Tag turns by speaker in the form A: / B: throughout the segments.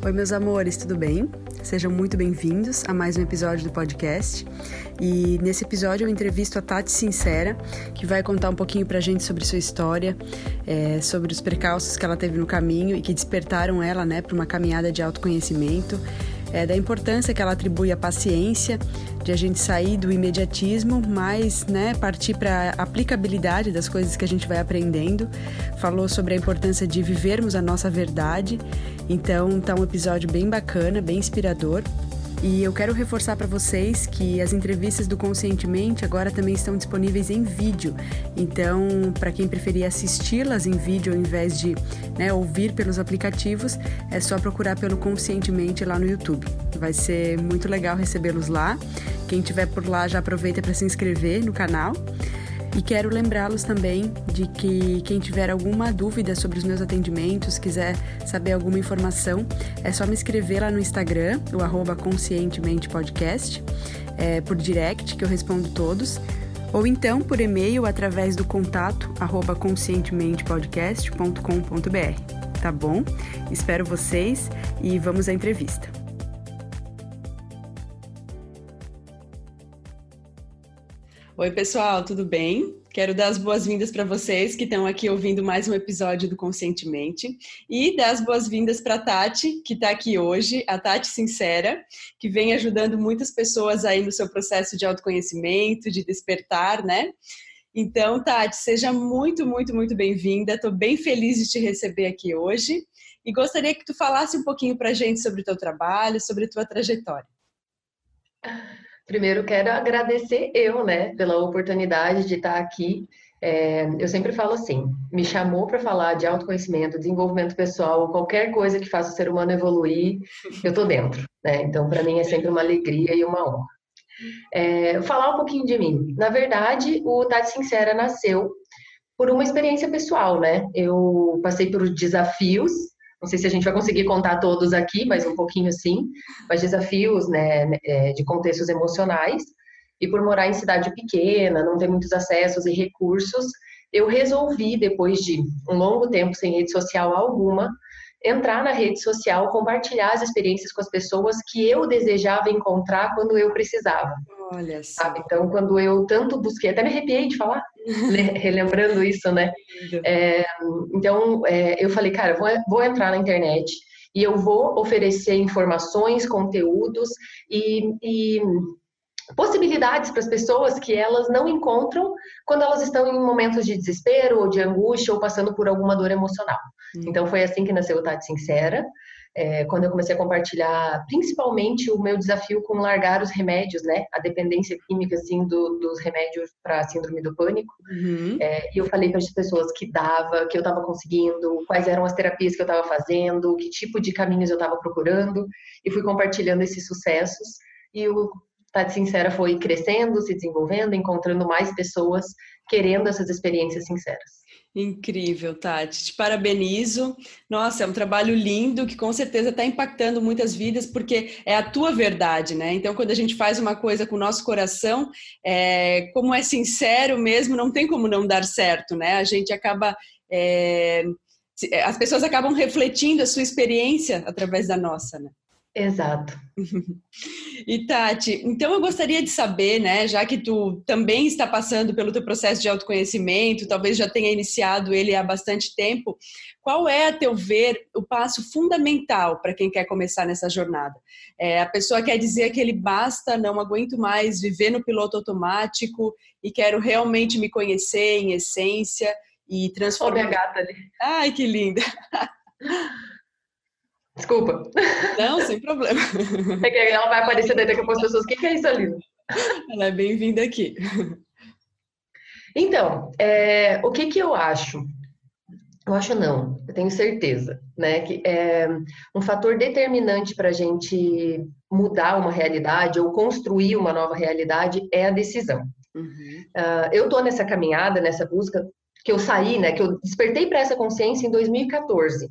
A: Oi, meus amores, tudo bem? Sejam muito bem-vindos a mais um episódio do podcast. E nesse episódio eu entrevisto a Tati Sincera, que vai contar um pouquinho pra gente sobre sua história, é, sobre os percalços que ela teve no caminho e que despertaram ela, né, para uma caminhada de autoconhecimento é, da importância que ela atribui à paciência, de a gente sair do imediatismo, mas né, partir para a aplicabilidade das coisas que a gente vai aprendendo. Falou sobre a importância de vivermos a nossa verdade. Então, tá um episódio bem bacana, bem inspirador. E eu quero reforçar para vocês que as entrevistas do Conscientemente agora também estão disponíveis em vídeo. Então, para quem preferir assisti-las em vídeo ao invés de né, ouvir pelos aplicativos, é só procurar pelo Conscientemente lá no YouTube. Vai ser muito legal recebê-los lá. Quem tiver por lá já aproveita para se inscrever no canal. E quero lembrá-los também de que quem tiver alguma dúvida sobre os meus atendimentos, quiser saber alguma informação, é só me escrever lá no Instagram, o arroba Conscientemente Podcast, é, por direct, que eu respondo todos, ou então por e-mail através do contato arroba conscientementepodcast.com.br. Tá bom? Espero vocês e vamos à entrevista. Oi, pessoal, tudo bem? Quero dar as boas-vindas para vocês que estão aqui ouvindo mais um episódio do Conscientemente e dar as boas-vindas para a Tati, que está aqui hoje, a Tati Sincera, que vem ajudando muitas pessoas aí no seu processo de autoconhecimento, de despertar, né? Então, Tati, seja muito, muito, muito bem-vinda. Estou bem feliz de te receber aqui hoje e gostaria que tu falasse um pouquinho para a gente sobre o teu trabalho, sobre a tua trajetória.
B: Primeiro, quero agradecer eu, né, pela oportunidade de estar aqui. É, eu sempre falo assim: me chamou para falar de autoconhecimento, desenvolvimento pessoal, qualquer coisa que faça o ser humano evoluir, eu tô dentro. Né? Então, para mim é sempre uma alegria e uma honra. É, falar um pouquinho de mim. Na verdade, o Tati Sincera nasceu por uma experiência pessoal, né? Eu passei por desafios não sei se a gente vai conseguir contar todos aqui, mas um pouquinho sim. Mas desafios né, é, de contextos emocionais. E por morar em cidade pequena, não ter muitos acessos e recursos, eu resolvi, depois de um longo tempo sem rede social alguma, entrar na rede social, compartilhar as experiências com as pessoas que eu desejava encontrar quando eu precisava.
A: Olha só. Sabe?
B: Então, quando eu tanto busquei, até me arrepiei de falar, né? relembrando isso, né? É, então, é, eu falei, cara, vou, vou entrar na internet e eu vou oferecer informações, conteúdos e, e possibilidades para as pessoas que elas não encontram quando elas estão em momentos de desespero ou de angústia ou passando por alguma dor emocional. Hum. Então foi assim que nasceu o Tati Sincera é, quando eu comecei a compartilhar, principalmente o meu desafio com largar os remédios, né? A dependência química, assim, do, dos remédios para síndrome do pânico. Uhum. É, e eu falei para as pessoas que dava, que eu estava conseguindo, quais eram as terapias que eu estava fazendo, que tipo de caminhos eu estava procurando, e fui compartilhando esses sucessos. E o Tati Sincera foi crescendo, se desenvolvendo, encontrando mais pessoas querendo essas experiências sinceras.
A: Incrível, Tati. Te parabenizo. Nossa, é um trabalho lindo que com certeza está impactando muitas vidas, porque é a tua verdade, né? Então, quando a gente faz uma coisa com o nosso coração, é, como é sincero mesmo, não tem como não dar certo, né? A gente acaba. É, as pessoas acabam refletindo a sua experiência através da nossa, né?
B: Exato.
A: E Tati, então eu gostaria de saber, né, já que tu também está passando pelo teu processo de autoconhecimento, talvez já tenha iniciado ele há bastante tempo, qual é, a teu ver, o passo fundamental para quem quer começar nessa jornada? É, a pessoa quer dizer que ele basta, não aguento mais viver no piloto automático e quero realmente me conhecer em essência e transformar.
B: Olha a gata ali.
A: Ai, que linda!
B: Desculpa.
A: Não, sem problema.
B: É que ela vai aparecer daí daqui a pouco as pessoas. O que é isso ali?
A: Ela é bem-vinda aqui.
B: Então, é, o que que eu acho? Eu acho não, eu tenho certeza, né? Que é um fator determinante para a gente mudar uma realidade ou construir uma nova realidade é a decisão. Uhum. Uh, eu tô nessa caminhada, nessa busca que eu saí, né? Que eu despertei para essa consciência em 2014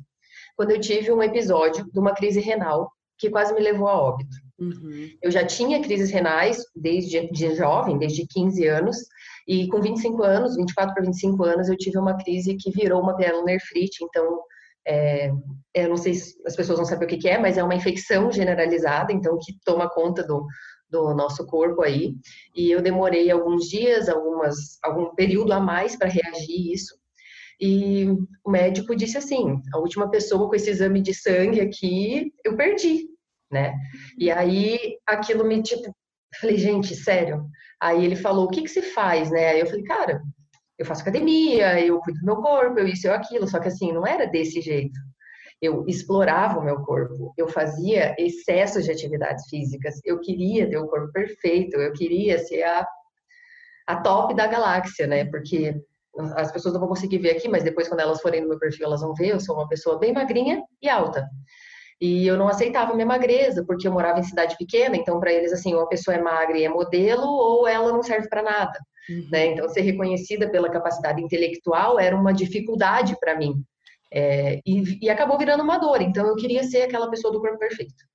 B: quando eu tive um episódio de uma crise renal que quase me levou a óbito. Uhum. Eu já tinha crises renais desde de jovem, desde 15 anos, e com 25 anos, 24 para 25 anos, eu tive uma crise que virou uma glomerulonefrite, então É, eu não sei se as pessoas não sabem o que é, mas é uma infecção generalizada, então que toma conta do, do nosso corpo aí. E eu demorei alguns dias, algumas, algum período a mais para reagir isso. E o médico disse assim: a última pessoa com esse exame de sangue aqui, eu perdi, né? E aí aquilo me tipo, falei, gente, sério. Aí ele falou: o que que se faz, né? Aí eu falei, cara, eu faço academia, eu cuido do meu corpo, eu isso, eu aquilo. Só que assim, não era desse jeito. Eu explorava o meu corpo, eu fazia excessos de atividades físicas, eu queria ter o corpo perfeito, eu queria ser a, a top da galáxia, né? Porque as pessoas não vão conseguir ver aqui, mas depois quando elas forem no meu perfil elas vão ver, eu sou uma pessoa bem magrinha e alta. E eu não aceitava minha magreza, porque eu morava em cidade pequena, então para eles assim, ou a pessoa é magra e é modelo, ou ela não serve para nada. Uhum. Né? Então ser reconhecida pela capacidade intelectual era uma dificuldade para mim. É, e, e acabou virando uma dor, então eu queria ser aquela pessoa do corpo perfeito.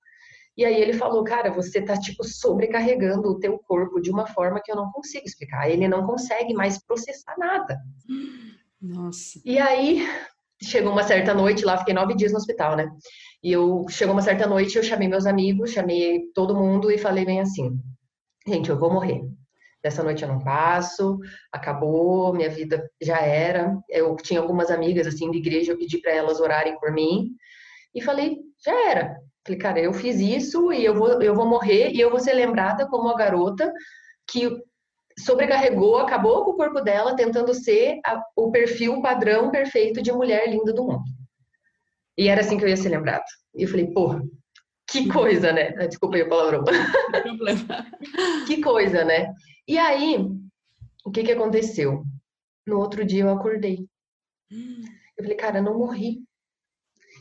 B: E aí ele falou, cara, você tá tipo sobrecarregando o teu corpo de uma forma que eu não consigo explicar. Ele não consegue mais processar nada.
A: Nossa.
B: E aí chegou uma certa noite lá, fiquei nove dias no hospital, né? E eu chegou uma certa noite, eu chamei meus amigos, chamei todo mundo e falei bem assim, gente, eu vou morrer. Dessa noite eu não passo, acabou, minha vida já era. Eu tinha algumas amigas assim de igreja, eu pedi para elas orarem por mim e falei, já era. Falei, cara, eu fiz isso e eu vou, eu vou morrer e eu vou ser lembrada como a garota que sobrecarregou, acabou com o corpo dela, tentando ser a, o perfil padrão perfeito de mulher linda do mundo. E era assim que eu ia ser lembrada. E eu falei, porra, que coisa, né? Ah, desculpa aí o palavrão. Que coisa, né? E aí, o que que aconteceu? No outro dia eu acordei. Eu falei, cara, não morri.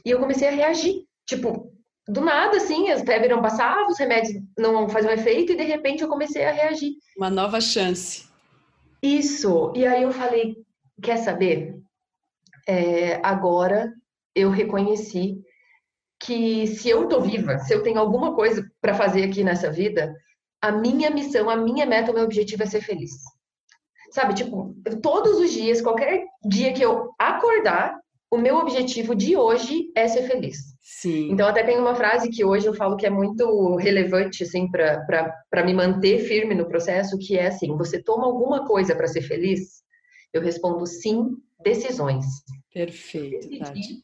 B: E eu comecei a reagir. Tipo, do nada, assim, as febres não passavam, os remédios não faziam efeito e de repente eu comecei a reagir.
A: Uma nova chance.
B: Isso. E aí eu falei, quer saber? É, agora eu reconheci que se eu tô viva, se eu tenho alguma coisa para fazer aqui nessa vida, a minha missão, a minha meta, o meu objetivo é ser feliz. Sabe, tipo, todos os dias, qualquer dia que eu acordar, o meu objetivo de hoje é ser feliz.
A: Sim.
B: Então, até tem uma frase que hoje eu falo que é muito relevante, assim, para me manter firme no processo, que é assim: você toma alguma coisa para ser feliz? Eu respondo sim, decisões.
A: Perfeito. Decidi,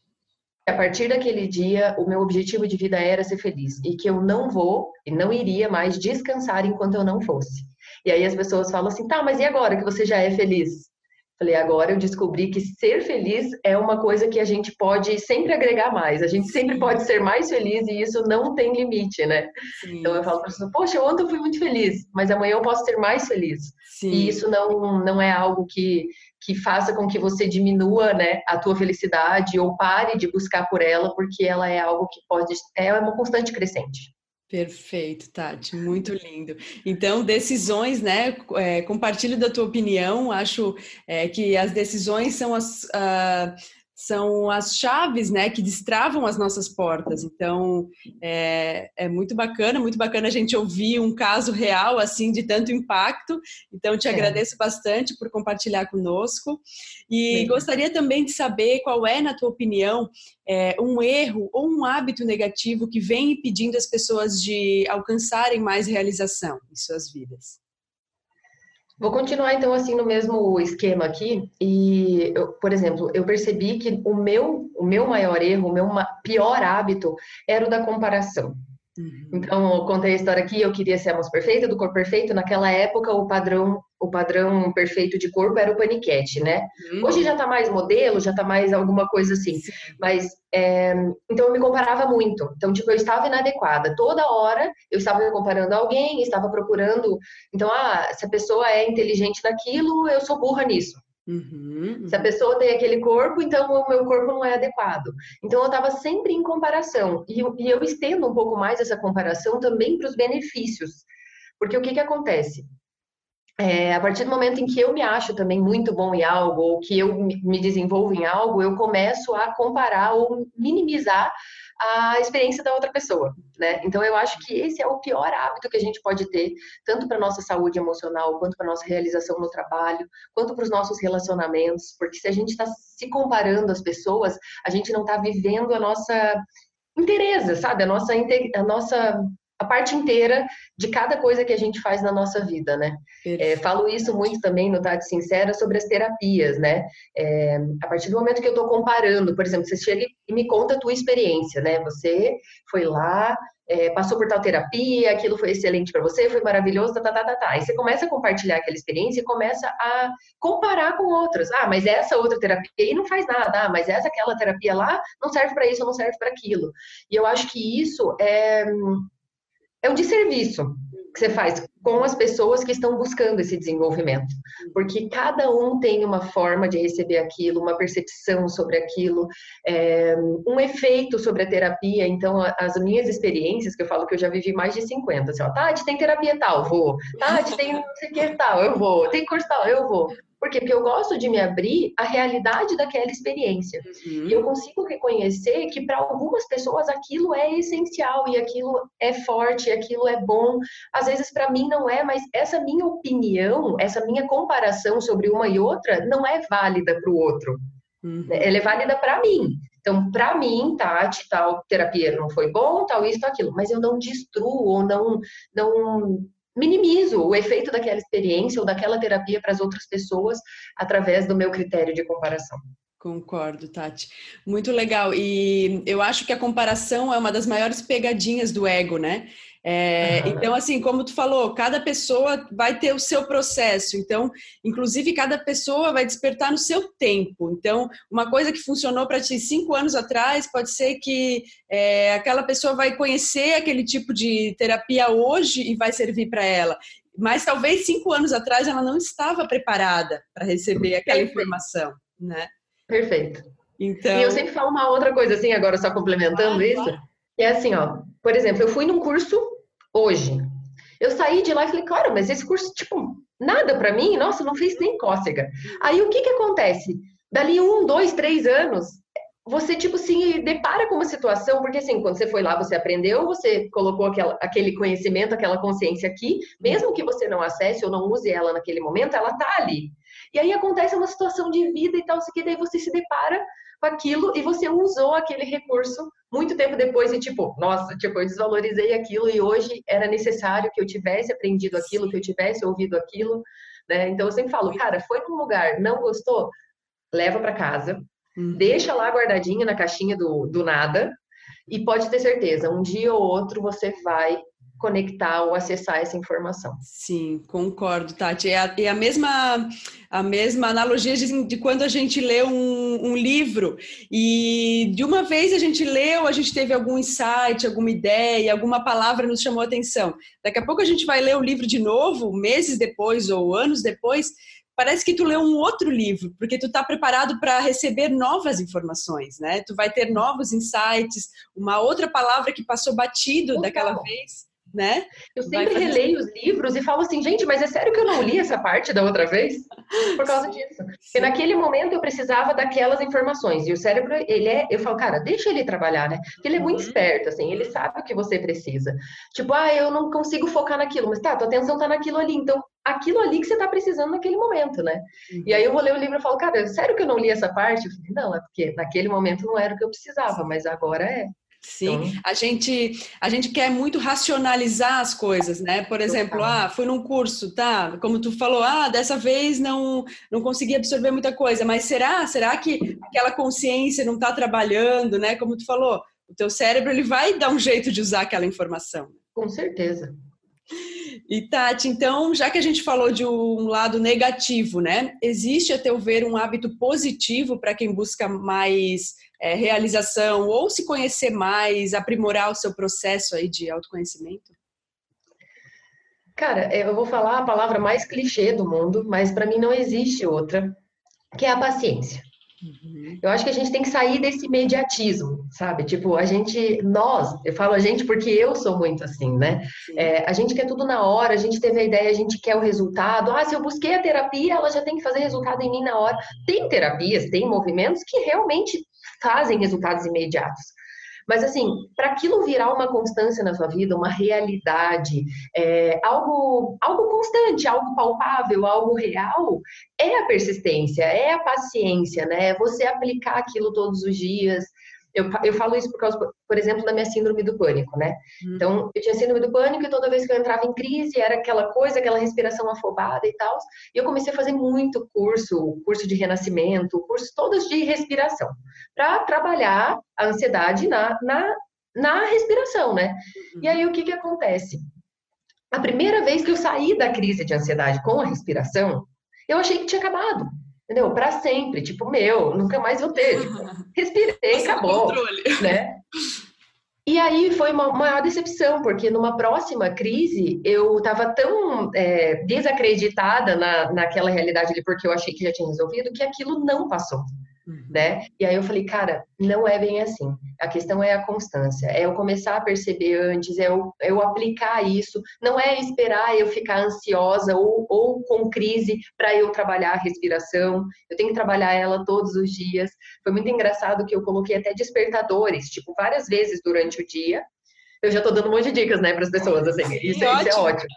B: a partir daquele dia, o meu objetivo de vida era ser feliz e que eu não vou e não iria mais descansar enquanto eu não fosse. E aí as pessoas falam assim: tá, mas e agora que você já é feliz? Falei, agora eu descobri que ser feliz é uma coisa que a gente pode sempre agregar mais, a gente sempre pode ser mais feliz e isso não tem limite, né? Sim. Então eu falo para pessoa, poxa, ontem eu fui muito feliz, mas amanhã eu posso ser mais feliz. Sim. E isso não, não é algo que, que faça com que você diminua né, a tua felicidade ou pare de buscar por ela, porque ela é algo que pode, é uma constante crescente.
A: Perfeito, Tati, muito lindo. Então, decisões, né? É, compartilho da tua opinião. Acho é, que as decisões são as, uh, são as chaves, né, que destravam as nossas portas. Então, é, é, muito bacana, muito bacana a gente ouvir um caso real, assim, de tanto impacto. Então, te é. agradeço bastante por compartilhar conosco. E gostaria também de saber qual é, na tua opinião, é, um erro ou um hábito negativo que vem impedindo as pessoas de alcançarem mais realização em suas vidas.
B: Vou continuar então assim no mesmo esquema aqui e, eu, por exemplo, eu percebi que o meu, o meu maior erro, o meu pior hábito era o da comparação. Uhum. Então, eu contei a história aqui, eu queria ser a moça perfeita, do corpo perfeito. Naquela época, o padrão o padrão perfeito de corpo era o paniquete, né? Uhum. Hoje já tá mais modelo, já tá mais alguma coisa assim. Sim. Mas, é, então eu me comparava muito. Então, tipo, eu estava inadequada. Toda hora eu estava me comparando a alguém, estava procurando. Então, ah, se a pessoa é inteligente naquilo, eu sou burra nisso. Uhum, uhum. Se a pessoa tem aquele corpo, então o meu corpo não é adequado. Então eu estava sempre em comparação. E, e, eu estendo um pouco mais essa comparação também para os benefícios. Porque o que, que acontece? É, a partir do momento em que eu me acho também muito bom em algo, ou que eu me desenvolvo em algo, eu começo a comparar ou minimizar a experiência da outra pessoa, né? Então eu acho que esse é o pior hábito que a gente pode ter, tanto para nossa saúde emocional, quanto para nossa realização no trabalho, quanto para os nossos relacionamentos, porque se a gente está se comparando às pessoas, a gente não está vivendo a nossa inteireza, sabe? A nossa, a nossa a parte inteira de cada coisa que a gente faz na nossa vida, né? É, falo isso muito também no Tade Sincera sobre as terapias, né? É, a partir do momento que eu estou comparando, por exemplo, você chega e me conta a tua experiência, né? Você foi lá, é, passou por tal terapia, aquilo foi excelente para você, foi maravilhoso, tá, tá, tá, tá, tá. Aí você começa a compartilhar aquela experiência e começa a comparar com outras. Ah, mas essa outra terapia aí não faz nada. Ah, mas essa aquela terapia lá não serve para isso, não serve para aquilo. E eu acho que isso é é um desserviço que você faz com as pessoas que estão buscando esse desenvolvimento, porque cada um tem uma forma de receber aquilo, uma percepção sobre aquilo, é, um efeito sobre a terapia. Então, as minhas experiências, que eu falo que eu já vivi mais de 50, assim, ó, Tati, tem terapia tal, vou. Tati, tem não sei o que tal, eu vou. Tem curso tal, eu vou. Por quê? Porque eu gosto de me abrir à realidade daquela experiência. Uhum. E eu consigo reconhecer que para algumas pessoas aquilo é essencial e aquilo é forte, e aquilo é bom. Às vezes para mim não é, mas essa minha opinião, essa minha comparação sobre uma e outra não é válida para o outro. Uhum. Ela é válida para mim. Então, para mim, Tati, tal terapia não foi bom, tal isso, tal aquilo, mas eu não destruo ou não, não minimizo o efeito daquela experiência ou daquela terapia para as outras pessoas através do meu critério de comparação.
A: Concordo, Tati. Muito legal. E eu acho que a comparação é uma das maiores pegadinhas do ego, né? É. Então, assim, como tu falou, cada pessoa vai ter o seu processo. Então, inclusive, cada pessoa vai despertar no seu tempo. Então, uma coisa que funcionou para ti cinco anos atrás, pode ser que é, aquela pessoa vai conhecer aquele tipo de terapia hoje e vai servir para ela. Mas talvez cinco anos atrás ela não estava preparada para receber aquela informação, né?
B: Perfeito. Então... E eu sempre falo uma outra coisa, assim, agora só complementando ah, isso. Claro é assim, ó, por exemplo, eu fui num curso hoje. Eu saí de lá e falei, claro, mas esse curso, tipo, nada para mim, nossa, não fez nem cócega. Aí o que que acontece? Dali um, dois, três anos, você, tipo, se depara com uma situação, porque assim, quando você foi lá, você aprendeu, você colocou aquela, aquele conhecimento, aquela consciência aqui, mesmo que você não acesse ou não use ela naquele momento, ela tá ali. E aí acontece uma situação de vida e tal, que daí você se depara aquilo e você usou aquele recurso muito tempo depois e tipo, nossa, tipo, eu desvalorizei aquilo e hoje era necessário que eu tivesse aprendido aquilo, que eu tivesse ouvido aquilo, né? Então eu sempre falo, cara, foi num lugar, não gostou, leva para casa, uhum. deixa lá guardadinho na caixinha do, do nada e pode ter certeza, um dia ou outro você vai conectar ou acessar essa informação.
A: Sim, concordo, Tati. É a, é a mesma a mesma analogia de, de quando a gente lê um, um, livro e de uma vez a gente leu, a gente teve algum insight, alguma ideia, alguma palavra nos chamou a atenção. Daqui a pouco a gente vai ler o livro de novo, meses depois ou anos depois, parece que tu leu um outro livro, porque tu está preparado para receber novas informações, né? Tu vai ter novos insights, uma outra palavra que passou batido daquela vez né?
B: Eu sempre releio os livros e falo assim, gente, mas é sério que eu não li essa parte da outra vez? Por causa disso. Porque naquele momento eu precisava daquelas informações. E o cérebro, ele é, eu falo, cara, deixa ele trabalhar, né? Porque ele é muito uhum. esperto, assim, ele sabe o que você precisa. Tipo, ah, eu não consigo focar naquilo, mas tá, tua atenção tá naquilo ali, então aquilo ali que você tá precisando naquele momento, né? Uhum. E aí eu vou ler o livro e falo, cara, sério que eu não li essa parte? Eu falei, não, é porque naquele momento não era o que eu precisava, mas agora é.
A: Sim, então... a, gente, a gente quer muito racionalizar as coisas, né? Por exemplo, ah, fui num curso, tá? Como tu falou, ah, dessa vez não, não consegui absorver muita coisa, mas será? Será que aquela consciência não está trabalhando, né? Como tu falou, o teu cérebro ele vai dar um jeito de usar aquela informação.
B: Com certeza.
A: E Tati, então, já que a gente falou de um lado negativo, né? Existe, a teu ver, um hábito positivo para quem busca mais é, realização ou se conhecer mais, aprimorar o seu processo aí de autoconhecimento?
B: Cara, eu vou falar a palavra mais clichê do mundo, mas para mim não existe outra, que é a paciência. Uhum. Eu acho que a gente tem que sair desse imediatismo, sabe? Tipo, a gente, nós, eu falo a gente porque eu sou muito assim, né? É, a gente quer tudo na hora, a gente teve a ideia, a gente quer o resultado. Ah, se eu busquei a terapia, ela já tem que fazer resultado em mim na hora. Tem terapias, tem movimentos que realmente fazem resultados imediatos. Mas assim, para aquilo virar uma constância na sua vida, uma realidade, é, algo, algo constante, algo palpável, algo real, é a persistência, é a paciência, né? É você aplicar aquilo todos os dias, eu, eu falo isso por causa, por exemplo, da minha síndrome do pânico, né? Uhum. Então, eu tinha síndrome do pânico e toda vez que eu entrava em crise era aquela coisa, aquela respiração afobada e tal. E eu comecei a fazer muito curso, curso de renascimento, cursos todos de respiração, para trabalhar a ansiedade na, na, na respiração, né? Uhum. E aí, o que que acontece? A primeira vez que eu saí da crise de ansiedade com a respiração, eu achei que tinha acabado entendeu? Para sempre, tipo, meu, nunca mais vou ter. Tipo, respirei, acabou, né? E aí foi uma maior decepção, porque numa próxima crise eu estava tão é, desacreditada na, naquela realidade ali, porque eu achei que já tinha resolvido, que aquilo não passou. Uhum. né? E aí eu falei, cara, não é bem assim. A questão é a constância, é eu começar a perceber antes, é eu, é eu aplicar isso. Não é esperar eu ficar ansiosa ou, ou com crise para eu trabalhar a respiração. Eu tenho que trabalhar ela todos os dias. Foi muito engraçado que eu coloquei até despertadores, tipo, várias vezes durante o dia, eu já estou dando um monte de dicas, né, para as pessoas, assim, isso, isso, é ótimo.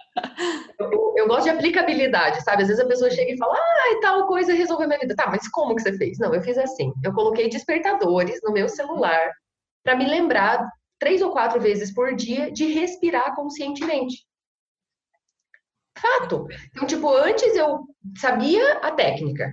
B: Eu, eu, gosto de aplicabilidade, sabe? Às vezes a pessoa chega e fala, ah, tal coisa resolveu minha vida. Tá, mas como que você fez? Não, eu fiz assim, eu coloquei despertadores no meu celular para me lembrar três ou quatro vezes por dia de respirar conscientemente. Fato. Então, tipo, antes eu sabia a técnica,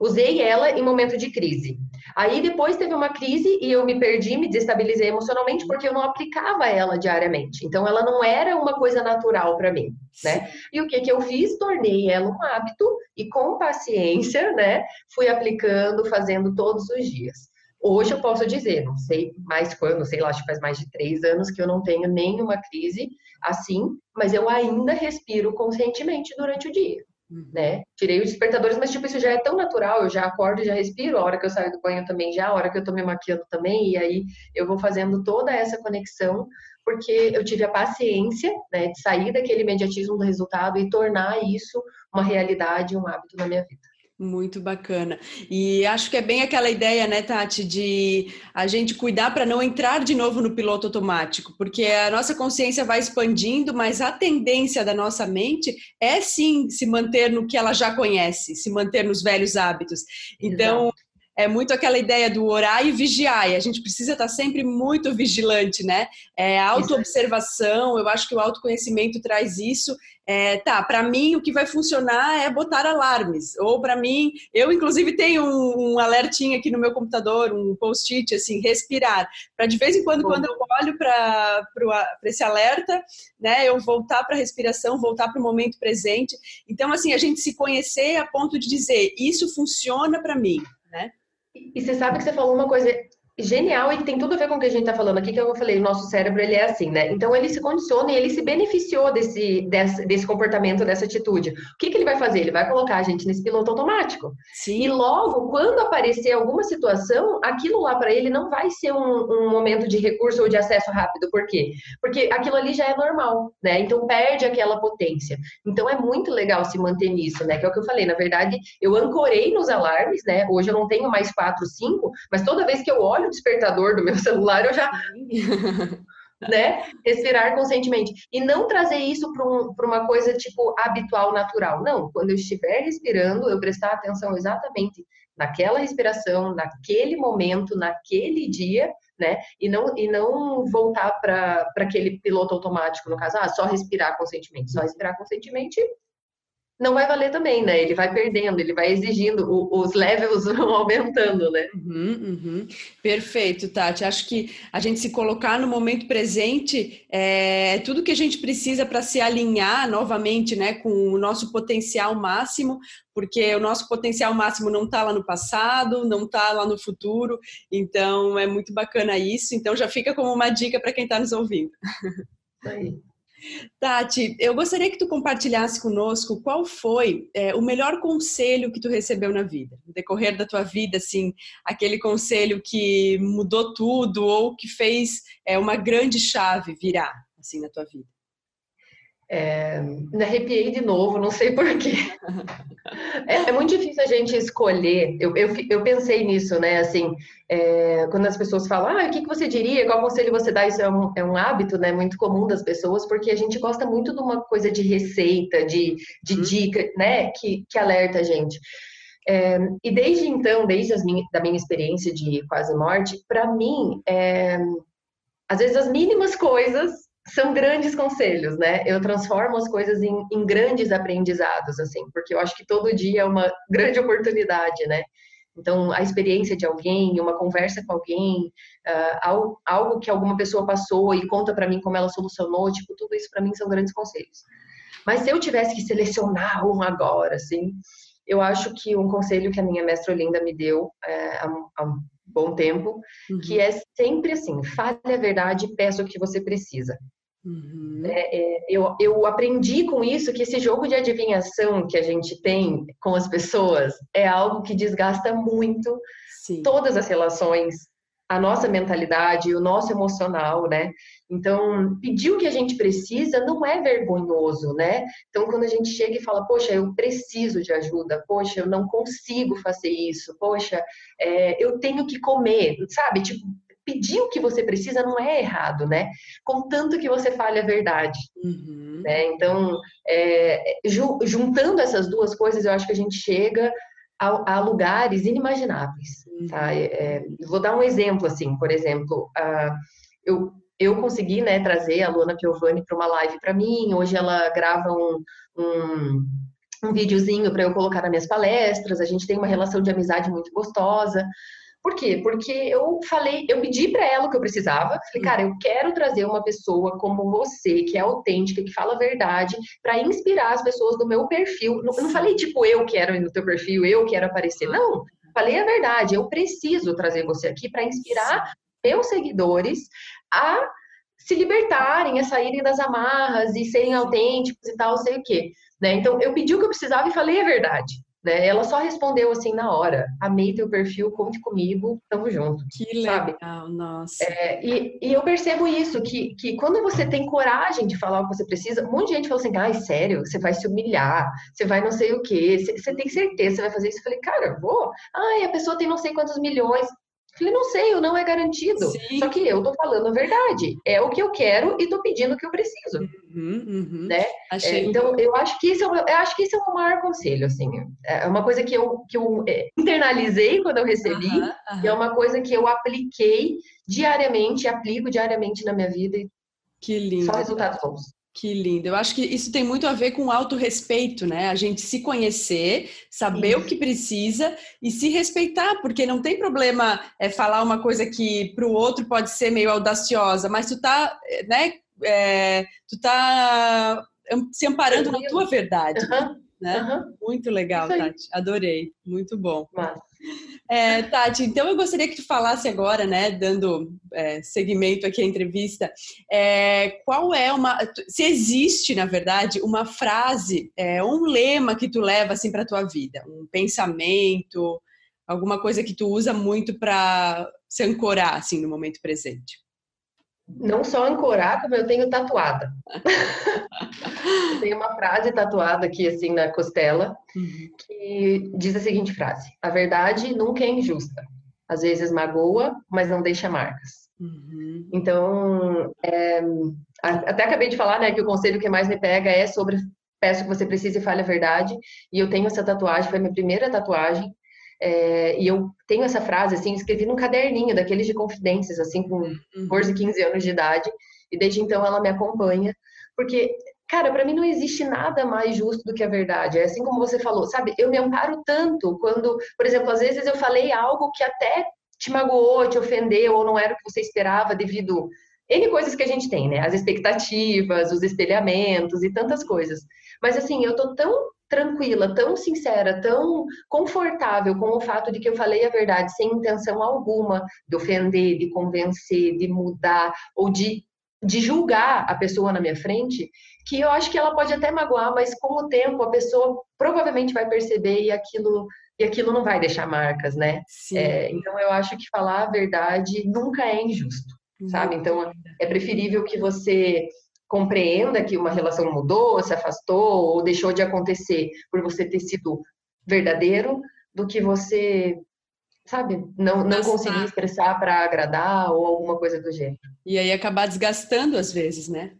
B: usei ela em momento de crise. Aí depois teve uma crise e eu me perdi, me desestabilizei emocionalmente porque eu não aplicava ela diariamente. Então ela não era uma coisa natural para mim, né? E o que que eu fiz? Tornei ela um hábito e com paciência, né, fui aplicando, fazendo todos os dias. Hoje eu posso dizer, não sei mais quando, sei lá, acho que faz mais de três anos que eu não tenho nenhuma crise assim, mas eu ainda respiro conscientemente durante o dia. Uhum. né? Tirei os despertadores, mas tipo, isso já é tão natural, eu já acordo e já respiro, a hora que eu saio do banho também já, a hora que eu tô me maquiando também, e aí eu vou fazendo toda essa conexão, porque eu tive a paciência, né, de sair daquele imediatismo do resultado e tornar isso uma realidade, um hábito na minha vida.
A: Muito bacana. E acho que é bem aquela ideia, né, Tati, de a gente cuidar para não entrar de novo no piloto automático, porque a nossa consciência vai expandindo, mas a tendência da nossa mente é sim se manter no que ela já conhece, se manter nos velhos hábitos. Então, Exato é muito aquela ideia do orar e vigiar, e a gente precisa estar sempre muito vigilante, né? É, autoobservação, eu acho que o autoconhecimento traz isso. É, tá, para mim o que vai funcionar é botar alarmes, ou para mim, eu inclusive tenho um, um alertinho aqui no meu computador, um post-it, assim, respirar, para de vez em quando, Bom. quando eu olho para esse alerta, né, eu voltar para a respiração, voltar para o momento presente. Então, assim, a gente se conhecer a ponto de dizer, isso funciona para mim, né?
B: E você sabe que você falou uma coisa genial e tem tudo a ver com o que a gente está falando aqui, que eu falei, o nosso cérebro ele é assim, né? Então ele se condiciona e ele se beneficiou desse, desse, desse comportamento, dessa atitude. O que, que ele vai fazer? Ele vai colocar a gente nesse piloto automático. Sim. E logo, quando aparecer alguma situação, aquilo lá para ele não vai ser um, um, momento de recurso ou de acesso rápido. Por quê? Porque aquilo ali já é normal, né? Então perde aquela potência. Então é muito legal se manter nisso, né? Que é o que eu falei. Na verdade, eu ancorei nos alarmes, né? Hoje eu não tenho mais quatro, cinco, mas toda vez que eu olho o despertador do meu celular, eu já. né? Respirar conscientemente. E não trazer isso para um, uma coisa tipo habitual, natural. Não, quando eu estiver respirando, eu prestar atenção exatamente naquela respiração, naquele momento, naquele dia, né? E não, e não voltar para aquele piloto automático, no caso, ah, só respirar conscientemente. Só respirar conscientemente não vai valer também, né? Ele vai perdendo, ele vai exigindo, o, os levels vão aumentando, né?
A: Uhum, uhum. Perfeito, Tati. Acho que a gente se colocar no momento presente é tudo que a gente precisa para se alinhar novamente, né, com o nosso potencial máximo, porque o nosso potencial máximo não está lá no passado, não está lá no futuro. Então é muito bacana isso. Então já fica como uma dica para quem está nos ouvindo. Aí. Tati, eu gostaria que tu compartilhasse conosco qual foi é, o melhor conselho que tu recebeu na vida, no decorrer da tua vida, assim, aquele conselho que mudou tudo ou que fez é, uma grande chave virar, assim, na tua vida.
B: É, me arrepiei de novo, não sei porquê. É, é muito difícil a gente escolher. Eu, eu, eu pensei nisso, né? Assim, é, quando as pessoas falam, ah, o que, que você diria? Qual conselho você dá? Isso é um, é um hábito, né? Muito comum das pessoas, porque a gente gosta muito de uma coisa de receita, de, de uhum. dica, né? Que, que alerta a gente. É, e desde então, desde as minha, da minha experiência de quase morte, para mim, é, às vezes as mínimas coisas são grandes conselhos, né? Eu transformo as coisas em, em, grandes aprendizados, assim, porque eu acho que todo dia é uma grande oportunidade, né? Então, a experiência de alguém, uma conversa com alguém, uh, algo, algo, que alguma pessoa passou e conta para mim como ela solucionou, tipo, tudo isso para mim são grandes conselhos. Mas se eu tivesse que selecionar um agora, assim, eu acho que um conselho que a minha mestra Olinda me deu é, há, há um bom tempo, uhum. que é sempre assim, fale a verdade e peça o que você precisa. Uhum. É, é, eu, eu aprendi com isso que esse jogo de adivinhação que a gente tem com as pessoas é algo que desgasta muito Sim. todas as relações, a nossa mentalidade, o nosso emocional, né? Então, pedir o que a gente precisa não é vergonhoso, né? Então, quando a gente chega e fala, poxa, eu preciso de ajuda, poxa, eu não consigo fazer isso, poxa, é, eu tenho que comer, sabe? Tipo, pedir o que você precisa não é errado, né? Contanto que você fale a verdade. Uhum. Né? Então, é, juntando essas duas coisas, eu acho que a gente chega a, a lugares inimagináveis. Uhum. Tá? É, é vou dar um exemplo, assim, por exemplo, uh, eu, eu consegui né, trazer a Luana Piovani para uma live para mim, hoje ela grava um, um um videozinho para eu colocar nas minhas palestras, a gente tem uma relação de amizade muito gostosa. Por quê? Porque eu falei, eu pedi para ela o que eu precisava. Falei, cara, eu quero trazer uma pessoa como você, que é autêntica, que fala a verdade, para inspirar as pessoas do meu perfil. Não, não falei tipo, eu quero ir no teu perfil, eu quero aparecer. Não, falei a verdade. Eu preciso trazer você aqui para inspirar meus seguidores a se libertarem, a saírem das amarras e serem autênticos e tal, sei o quê. Né? Então, eu pedi o que eu precisava e falei a verdade. Né? Ela só respondeu assim na hora: amei teu perfil, conte comigo, tamo junto.
A: Que legal, sabe? nossa.
B: É, e, e eu percebo isso, que, que quando você tem coragem de falar o que você precisa, um monte de gente fala assim: ai, sério, você vai se humilhar, você vai não sei o quê, você, você tem certeza, você vai fazer isso. Eu falei, cara, vou. Ai, a pessoa tem não sei quantos milhões. Falei, não sei, o não é garantido. Sim. Só que eu tô falando a verdade. É o que eu quero e tô pedindo o que eu preciso. Uhum, uhum. Né? É, então, eu acho que esse é, o, eu acho que esse é o maior conselho, assim. É uma coisa que eu, que eu é, internalizei quando eu recebi, uhum, e é uma coisa que eu apliquei diariamente, aplico diariamente na minha vida.
A: Que lindo.
B: Só resultados bons.
A: Que lindo. Eu acho que isso tem muito a ver com autorrespeito, né? A gente se conhecer, saber o que precisa e se respeitar, porque não tem problema é, falar uma coisa que para o outro pode ser meio audaciosa, mas tu tá, né? É, tu tá se amparando na tua verdade. Uhum. Né? Uhum. Muito legal, Tati. Adorei. Muito bom. Mas... É, Tati, então eu gostaria que tu falasse agora, né, dando é, segmento aqui à entrevista, é, qual é uma, se existe, na verdade, uma frase, é, um lema que tu leva assim para tua vida, um pensamento, alguma coisa que tu usa muito para se ancorar assim no momento presente
B: não só ancorar, como eu tenho tatuada. eu tenho uma frase tatuada aqui, assim, na costela, uhum. que diz a seguinte frase: A verdade nunca é injusta. Às vezes magoa, mas não deixa marcas. Uhum. Então, é, até acabei de falar, né, que o conselho que mais me pega é sobre peço que você precise e fale a verdade. E eu tenho essa tatuagem, foi minha primeira tatuagem. É, e eu tenho essa frase, assim, escrevi num caderninho, daqueles de confidências, assim, com 14, uhum. 15 anos de idade, e desde então ela me acompanha, porque, cara, para mim não existe nada mais justo do que a verdade. É assim como você falou, sabe? Eu me amparo tanto quando, por exemplo, às vezes eu falei algo que até te magoou, te ofendeu, ou não era o que você esperava devido N coisas que a gente tem, né? As expectativas, os espelhamentos e tantas coisas. Mas assim, eu tô tão tranquila, tão sincera, tão confortável com o fato de que eu falei a verdade sem intenção alguma de ofender, de convencer, de mudar ou de, de julgar a pessoa na minha frente, que eu acho que ela pode até magoar, mas com o tempo a pessoa provavelmente vai perceber e aquilo e aquilo não vai deixar marcas, né? É, então eu acho que falar a verdade nunca é injusto, sabe? Então é preferível que você compreenda que uma relação mudou, se afastou ou deixou de acontecer por você ter sido verdadeiro, do que você, sabe, não, não conseguir expressar para agradar ou alguma coisa do gênero.
A: E aí acabar desgastando às vezes, né?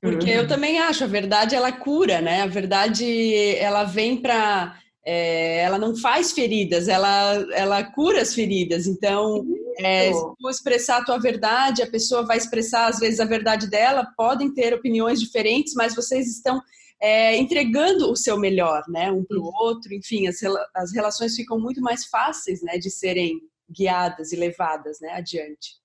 A: Porque uhum. eu também acho, a verdade ela cura, né? A verdade ela vem para é, ela não faz feridas, ela, ela cura as feridas. Então, é, se tu expressar a tua verdade, a pessoa vai expressar, às vezes, a verdade dela, podem ter opiniões diferentes, mas vocês estão é, entregando o seu melhor, né, um para o outro, enfim, as, as relações ficam muito mais fáceis, né, de serem guiadas e levadas, né, adiante.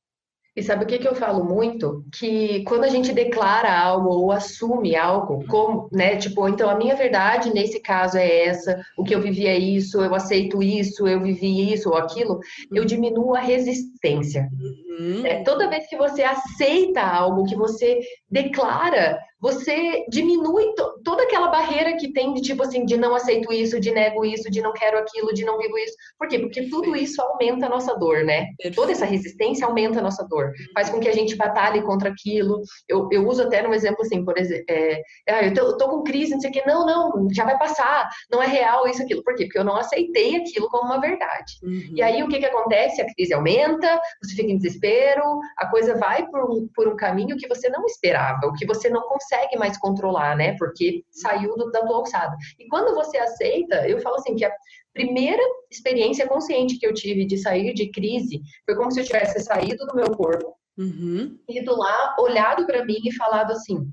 B: E sabe o que, que eu falo muito? Que quando a gente declara algo ou assume algo, como, né? Tipo, então a minha verdade nesse caso é essa, o que eu vivi é isso, eu aceito isso, eu vivi isso ou aquilo, eu diminuo a resistência. Uhum. É, toda vez que você aceita algo, que você declara, você diminui to toda aquela barreira que tem de tipo assim, de não aceito isso, de nego isso, de não quero aquilo, de não vivo isso. Por quê? Porque tudo isso aumenta a nossa dor, né? Toda essa resistência aumenta a nossa dor. Faz com que a gente batalhe contra aquilo. Eu, eu uso até um exemplo assim, por exemplo, é, ah, eu, tô, eu tô com crise, não sei o quê. Não, não, já vai passar. Não é real isso, aquilo. Por quê? Porque eu não aceitei aquilo como uma verdade. Uhum. E aí o que que acontece? A crise aumenta, você fica em desespero, a coisa vai por um, por um caminho que você não esperava, o que você não consegue consegue mais controlar, né? Porque saiu do, da tua alçada. E quando você aceita, eu falo assim que a primeira experiência consciente que eu tive de sair de crise foi como se eu tivesse saído do meu corpo, uhum. ido lá, olhado para mim e falado assim: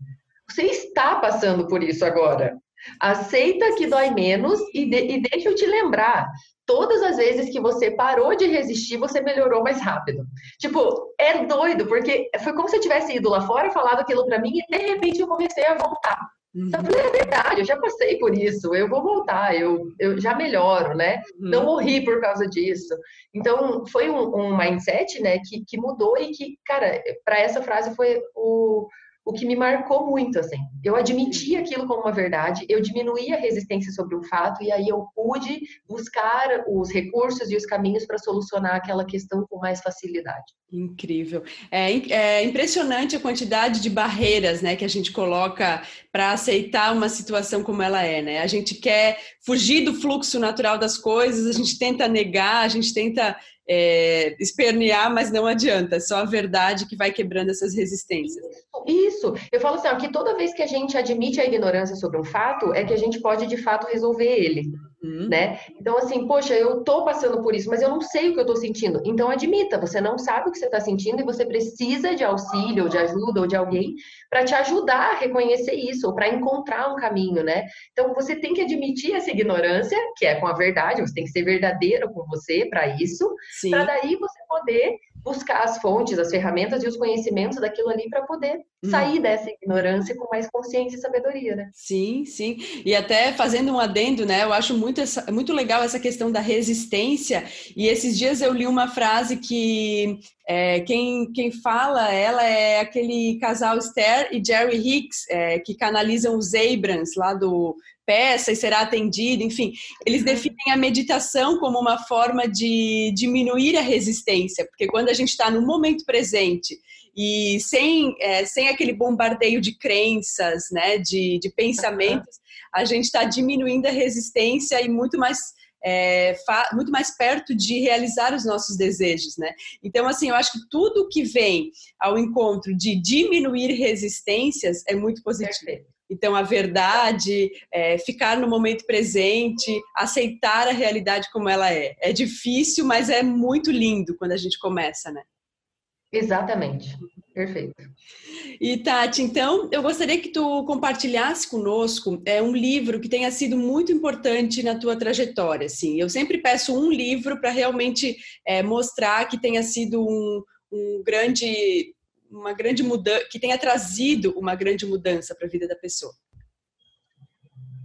B: você está passando por isso agora. Aceita que dói menos e, de, e deixa eu te lembrar todas as vezes que você parou de resistir, você melhorou mais rápido. Tipo, é doido, porque foi como se eu tivesse ido lá fora, falado aquilo para mim e de repente eu comecei a voltar. Uhum. Então, é verdade, eu já passei por isso, eu vou voltar, eu, eu já melhoro, né? Uhum. Não morri por causa disso. Então, foi um, um mindset, né, que, que mudou e que, cara, para essa frase foi o, o que me marcou muito, assim. Eu admiti aquilo como uma verdade, eu diminuí a resistência sobre um fato e aí eu pude buscar os recursos e os caminhos para solucionar aquela questão com mais facilidade.
A: Incrível. É, é, impressionante a quantidade de barreiras, né, que a gente coloca para aceitar uma situação como ela é, né? A gente quer fugir do fluxo natural das coisas, a gente tenta negar, a gente tenta é, espernear, mas não adianta, é só a verdade que vai quebrando essas resistências.
B: Isso, eu falo assim, ó, que toda vez que a gente admite a ignorância sobre um fato, é que a gente pode de fato resolver ele. Uhum. Né? Então, assim, poxa, eu tô passando por isso, mas eu não sei o que eu tô sentindo. Então, admita, você não sabe o que você está sentindo e você precisa de auxílio, ou de ajuda, ou de alguém para te ajudar a reconhecer isso, ou para encontrar um caminho, né? Então, você tem que admitir essa ignorância, que é com a verdade, você tem que ser verdadeiro com você para isso, para daí você poder buscar as fontes, as ferramentas e os conhecimentos daquilo ali para poder hum. sair dessa ignorância com mais consciência e sabedoria, né?
A: Sim, sim. E até fazendo um adendo, né? Eu acho muito, essa, muito legal essa questão da resistência. E esses dias eu li uma frase que é, quem, quem fala ela é aquele casal Esther e Jerry Hicks, é, que canalizam os Abrams lá do peça e será atendido, enfim, eles uhum. definem a meditação como uma forma de diminuir a resistência, porque quando a gente está no momento presente e sem, é, sem aquele bombardeio de crenças, né, de, de pensamentos, a gente está diminuindo a resistência e muito mais é, muito mais perto de realizar os nossos desejos, né? Então, assim, eu acho que tudo que vem ao encontro de diminuir resistências é muito positivo. Perfeito. Então, a verdade, é, ficar no momento presente, aceitar a realidade como ela é. É difícil, mas é muito lindo quando a gente começa, né?
B: Exatamente. Perfeito.
A: E Tati, então eu gostaria que tu compartilhasse conosco é, um livro que tenha sido muito importante na tua trajetória. Assim, eu sempre peço um livro para realmente é, mostrar que tenha sido um, um grande uma grande mudança, que tenha trazido uma grande mudança para a vida da pessoa?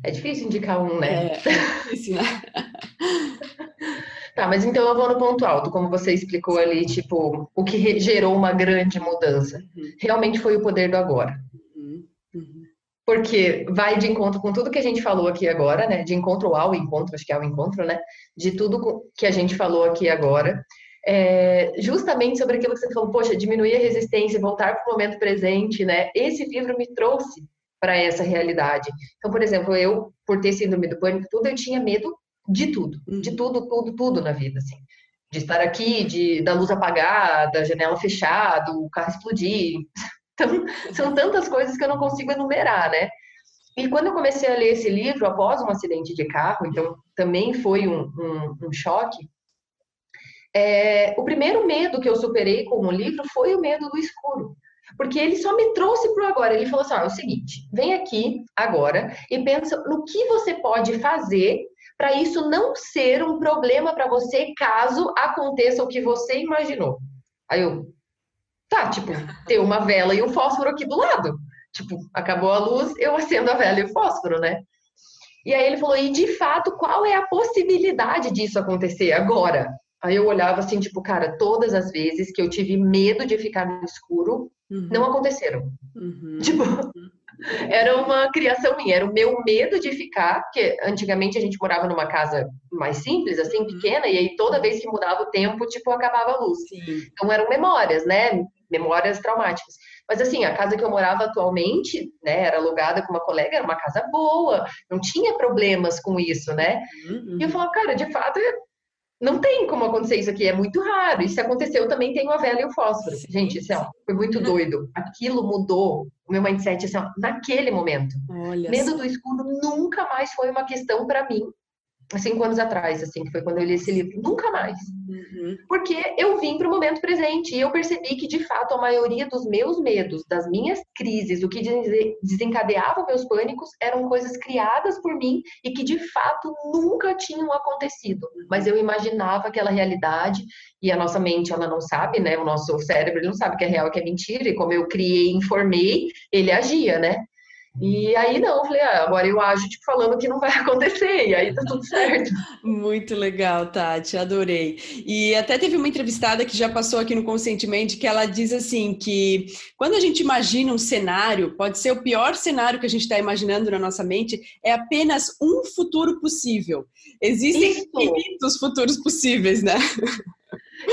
B: É difícil indicar um, né? É, é difícil, né? tá, mas então eu vou no ponto alto, como você explicou ali, tipo, o que gerou uma grande mudança. Uhum. Realmente foi o poder do agora. Uhum. Uhum. Porque vai de encontro com tudo que a gente falou aqui agora, né? De encontro ao encontro, acho que é o encontro, né? De tudo que a gente falou aqui agora. é, justamente sobre aquilo que você falou, poxa, diminuir a resistência, voltar para o momento presente, né? Esse livro me trouxe para essa realidade. Então, por exemplo, eu, por ter síndrome do pânico, tudo, eu tinha medo de tudo, de tudo, tudo, tudo na vida, assim. De estar aqui, de da luz apagar, da janela fechada, o carro explodir. Então, são tantas coisas que eu não consigo enumerar, né? E quando eu comecei a ler esse livro, após um acidente de carro, então também foi um, um, um choque, é, o primeiro medo que eu superei com o livro foi o medo do escuro. Porque ele só me trouxe para agora. Ele falou assim: é o seguinte, vem aqui agora e pensa no que você pode fazer para isso não ser um problema para você caso aconteça o que você imaginou. Aí eu, tá, tipo, ter uma vela e um fósforo aqui do lado. Tipo, acabou a luz, eu acendo a vela e o fósforo, né? E aí ele falou, e de fato, qual é a possibilidade disso acontecer agora? Aí eu olhava assim, tipo, cara, todas as vezes que eu tive medo de ficar no escuro, uhum. não aconteceram. Uhum. Tipo, era uma criação minha, era o meu medo de ficar, porque antigamente a gente morava numa casa mais simples, assim, uhum. pequena, e aí toda vez que mudava o tempo, tipo, acabava a luz. Sim. Então eram memórias, né? Memórias traumáticas. Mas assim, a casa que eu morava atualmente, né, era alugada com uma colega, era uma casa boa, não tinha problemas com isso, né? Uhum. E eu falava, cara, de fato, não tem como acontecer isso aqui, é muito raro. E se aconteceu, também tem a vela e o fósforo. Sim. Gente, assim, ó, foi muito doido. Aquilo mudou o meu mindset assim, ó, naquele momento. Olha Medo do escuro nunca mais foi uma questão para mim cinco anos atrás, assim, que foi quando eu li esse livro, nunca mais. Uhum. Porque eu vim para o momento presente e eu percebi que, de fato, a maioria dos meus medos, das minhas crises, o que desencadeava meus pânicos, eram coisas criadas por mim e que, de fato, nunca tinham acontecido. Mas eu imaginava aquela realidade e a nossa mente, ela não sabe, né? O nosso cérebro, ele não sabe que é real, que é mentira. E como eu criei, informei, ele agia, né? E aí não, falei, ah, agora eu acho, tipo, falando que não vai acontecer, e aí tá tudo certo.
A: Muito legal, Tati, adorei. E até teve uma entrevistada que já passou aqui no Conscientemente, que ela diz assim, que quando a gente imagina um cenário, pode ser o pior cenário que a gente está imaginando na nossa mente, é apenas um futuro possível. Existem Isso. infinitos futuros possíveis, né?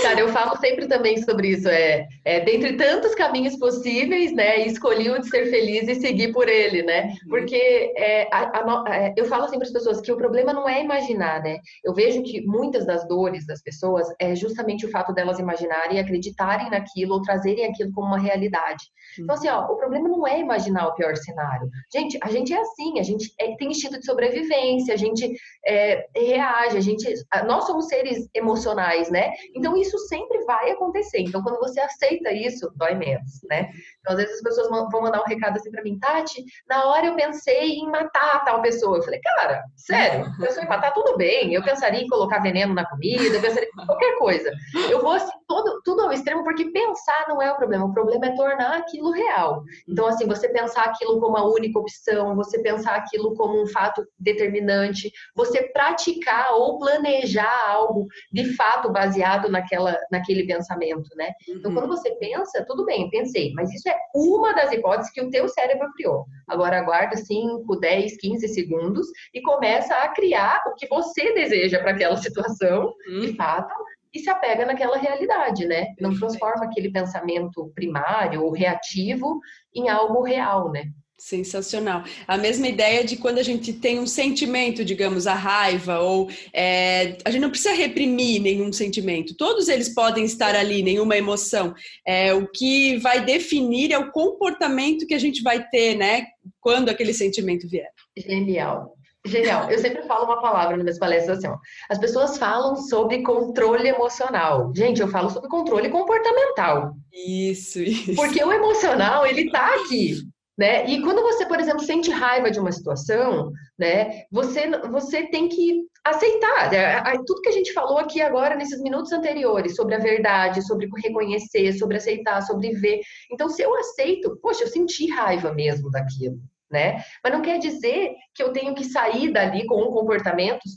B: Cara, eu falo sempre também sobre isso. É, é dentre tantos caminhos possíveis, né? Escolhi o de ser feliz e seguir por ele, né? Uhum. Porque é, a, a, é, eu falo sempre para as pessoas que o problema não é imaginar, né? Eu vejo que muitas das dores das pessoas é justamente o fato delas imaginarem, acreditarem naquilo ou trazerem aquilo como uma realidade. Então, assim, ó, o problema não é imaginar o pior cenário. Gente, a gente é assim, a gente é, tem instinto de sobrevivência, a gente é, reage, a gente. Nós somos seres emocionais, né? Então, isso sempre vai acontecer. Então, quando você aceita isso, dói menos, né? Então, às vezes as pessoas vão mandar um recado assim para mim, Tati, na hora eu pensei em matar tal pessoa. Eu falei, cara, sério, pensou em matar, tudo bem. Eu pensaria em colocar veneno na comida, eu pensaria em qualquer coisa. Eu vou assim, todo, tudo ao extremo, porque pensar não é o problema. O problema é tornar aquilo real. Então, assim, você pensar aquilo como a única opção, você pensar aquilo como um fato determinante, você praticar ou planejar algo de fato baseado naquela, naquele pensamento, né? Então, quando uhum. você pensa, tudo bem, pensei, mas isso é uma das hipóteses que o teu cérebro criou. Agora aguarda 5, 10, 15 segundos e começa a criar o que você deseja para aquela situação, hum. de fato, e se apega naquela realidade, né? Não transforma aquele pensamento primário ou reativo em algo real, né?
A: Sensacional. A mesma ideia de quando a gente tem um sentimento, digamos, a raiva, ou é, a gente não precisa reprimir nenhum sentimento, todos eles podem estar ali, nenhuma emoção. É, o que vai definir é o comportamento que a gente vai ter, né, quando aquele sentimento vier.
B: Genial. Genial. Eu sempre falo uma palavra nas minhas palestras assim, ó. As pessoas falam sobre controle emocional. Gente, eu falo sobre controle comportamental.
A: Isso, isso.
B: Porque o emocional, ele tá aqui. Né? E quando você, por exemplo, sente raiva de uma situação, né, você, você tem que aceitar. Né? Tudo que a gente falou aqui agora, nesses minutos anteriores, sobre a verdade, sobre reconhecer, sobre aceitar, sobre ver. Então, se eu aceito, poxa, eu senti raiva mesmo daquilo. Né? Mas não quer dizer que eu tenho que sair dali com comportamentos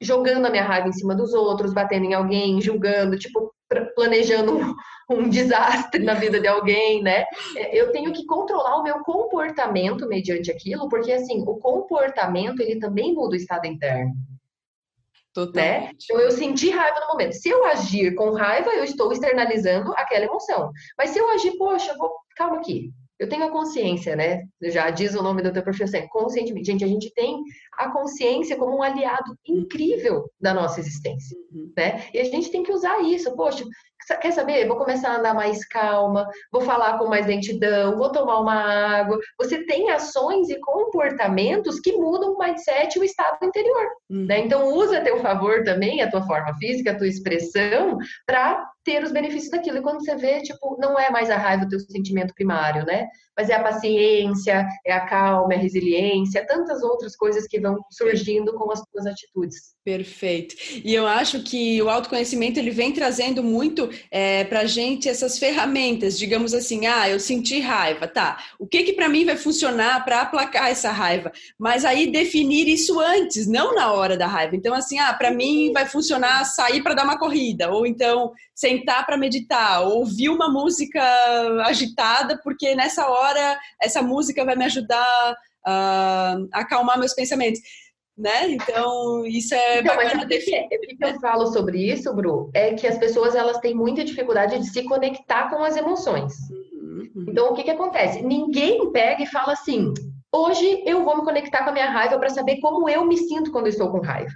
B: jogando a minha raiva em cima dos outros, batendo em alguém, julgando, tipo, planejando um, um, desastre na vida de alguém, né? É, eu tenho que controlar o meu comportamento mediante aquilo, porque assim, o comportamento ele também muda o estado interno. Né? Então eu senti raiva no momento. Se eu agir com raiva, eu estou externalizando aquela emoção. Mas se eu agir, poxa, vou, calma aqui. Eu tenho a consciência, né? Já diz o nome do teu perfil assim, conscientemente. Gente, a gente tem a consciência como um aliado incrível da nossa existência, uhum. né? E a gente tem que usar isso. Poxa, Quer saber? Vou começar a andar mais calma, vou falar com mais lentidão, vou tomar uma água. Você tem ações e comportamentos que mudam o mindset e o estado interior. Uhum. Né? Então, usa a teu favor também a tua forma física, a tua expressão, para ter os benefícios daquilo. E quando você vê, tipo, não é mais a raiva o teu sentimento primário, né? Mas é a paciência, é a calma, é a resiliência, tantas outras coisas que vão surgindo com as tuas atitudes.
A: Perfeito. E eu acho que o autoconhecimento ele vem trazendo muito é, para gente essas ferramentas, digamos assim, ah, eu senti raiva, tá? O que que para mim vai funcionar para aplacar essa raiva? Mas aí definir isso antes, não na hora da raiva. Então assim, ah, para mim vai funcionar sair para dar uma corrida, ou então sentar para meditar, ou ouvir uma música agitada, porque nessa hora essa música vai me ajudar a acalmar meus pensamentos né? Então, isso é
B: então, bacana definir. O que eu falo sobre isso, Bru, é que as pessoas elas têm muita dificuldade de se conectar com as emoções. Uhum, uhum. Então, o que que acontece? Ninguém pega e fala assim: "Hoje eu vou me conectar com a minha raiva para saber como eu me sinto quando eu estou com raiva".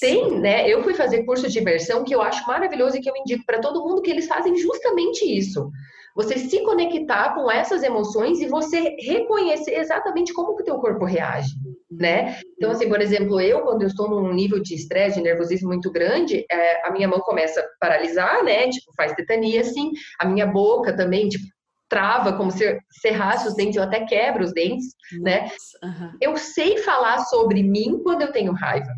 B: Tem, né? Eu fui fazer curso de imersão que eu acho maravilhoso e que eu indico para todo mundo que eles fazem justamente isso. Você se conectar com essas emoções e você reconhecer exatamente como que o teu corpo reage né? Então, assim, por exemplo, eu, quando eu estou num nível de estresse, de nervosismo muito grande, é, a minha mão começa a paralisar, né? Tipo, faz tetania, assim. A minha boca também, tipo, trava, como se cerrasse os dentes, eu até quebro os dentes, né? Nossa, né? Uhum. Eu sei falar sobre mim quando eu tenho raiva.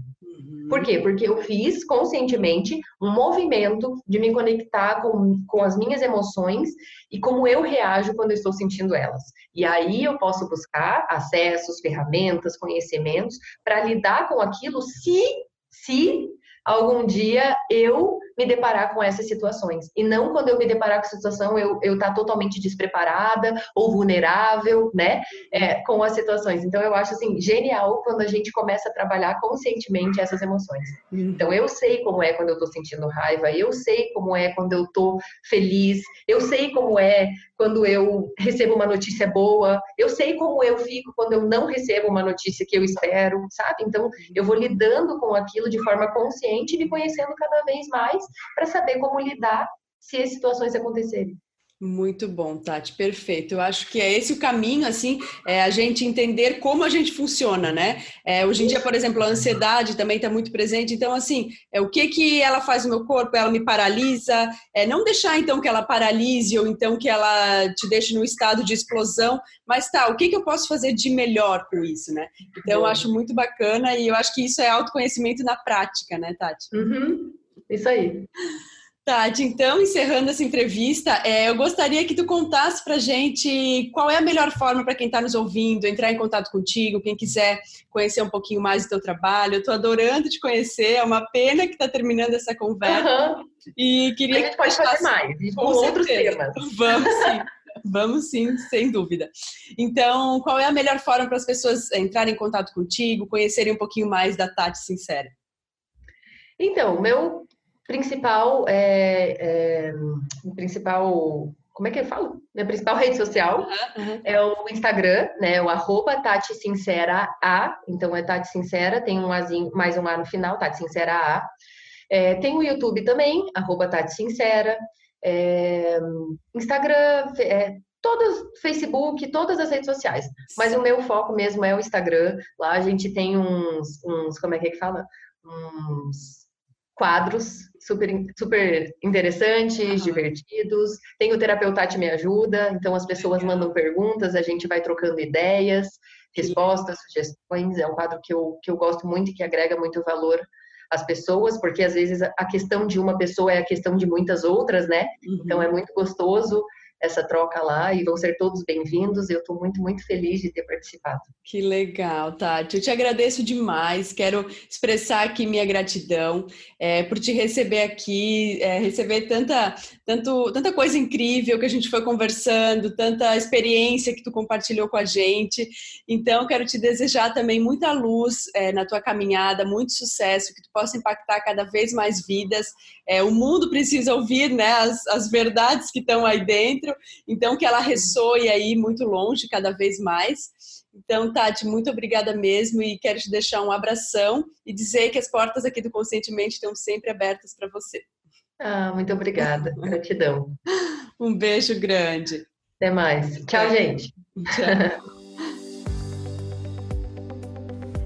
B: Por quê? Porque eu fiz conscientemente um movimento de me conectar com, com as minhas emoções e como eu reajo quando eu estou sentindo elas. E aí eu posso buscar acessos, ferramentas, conhecimentos para lidar com aquilo se, se algum dia eu me deparar com essas situações. E não quando eu me deparar com a situação, eu estar tá totalmente despreparada ou vulnerável, né, é, com as situações. Então, eu acho, assim, genial quando a gente começa a trabalhar conscientemente essas emoções. Então, eu sei como é quando eu tô sentindo raiva, eu sei como é quando eu tô feliz, eu sei como é quando eu recebo uma notícia boa, eu sei como eu fico quando eu não recebo uma notícia que eu espero, sabe? Então, eu vou lidando com aquilo de forma consciente e me conhecendo cada vez mais para saber como lidar se as situações acontecerem.
A: Muito bom, Tati, perfeito. Eu acho que é esse o caminho, assim, é a gente entender como a gente funciona, né? É, hoje em dia, por exemplo, a ansiedade também está muito presente. Então, assim, é o que que ela faz no meu corpo? Ela me paralisa. É não deixar então que ela paralise ou então que ela te deixe no estado de explosão. Mas tá, o que que eu posso fazer de melhor com isso, né? Então, eu acho muito bacana e eu acho que isso é autoconhecimento na prática, né, Tati?
B: Uhum. Isso aí.
A: Tati, então, encerrando essa entrevista, é, eu gostaria que tu contasse pra gente qual é a melhor forma para quem está nos ouvindo, entrar em contato contigo, quem quiser conhecer um pouquinho mais do teu trabalho. Eu tô adorando te conhecer, é uma pena que está terminando essa conversa. Uhum. E queria
B: a gente que pode fazer mais, com, com outros temas.
A: Vamos sim. Vamos sim, sem dúvida. Então, qual é a melhor forma para as pessoas entrarem em contato contigo, conhecerem um pouquinho mais da Tati Sincera?
B: Então, meu principal, é, é, principal, como é que eu falo? Minha principal rede social uhum. é o Instagram, né? O arroba Tati Sincera A. Então é Tati Sincera, tem um azinho, mais um A no final, Tati Sincera A. É, tem o YouTube também, arroba Tati Sincera. É, Instagram, é, todas, Facebook, todas as redes sociais. Mas o meu foco mesmo é o Instagram. Lá a gente tem uns, uns como é que, é que fala? Uns quadros super, super interessantes, uhum. divertidos. Tem o Terapeuta Me Ajuda, então as pessoas mandam perguntas, a gente vai trocando ideias, respostas, sugestões. É um quadro que eu, que eu gosto muito e que agrega muito valor às pessoas, porque às vezes a questão de uma pessoa é a questão de muitas outras, né? Uhum. Então é muito gostoso essa troca lá e vão ser todos bem-vindos. Eu estou muito, muito feliz de ter participado.
A: Que legal, Tati. Eu te agradeço demais. Quero expressar aqui minha gratidão é, por te receber aqui, é, receber tanta,
C: tanto, tanta coisa incrível que a gente foi conversando, tanta experiência que tu compartilhou com a gente. Então, quero te desejar também muita luz é, na tua caminhada, muito sucesso, que tu possa impactar cada vez mais vidas. É, o mundo precisa ouvir né, as, as verdades que estão aí dentro, então que ela ressoe aí muito longe cada vez mais. Então, Tati, muito obrigada mesmo e quero te deixar um abração e dizer que as portas aqui do Conscientemente estão sempre abertas para você.
B: Ah, muito obrigada. Gratidão.
C: um beijo grande.
B: Até mais. Tchau, gente. Tchau.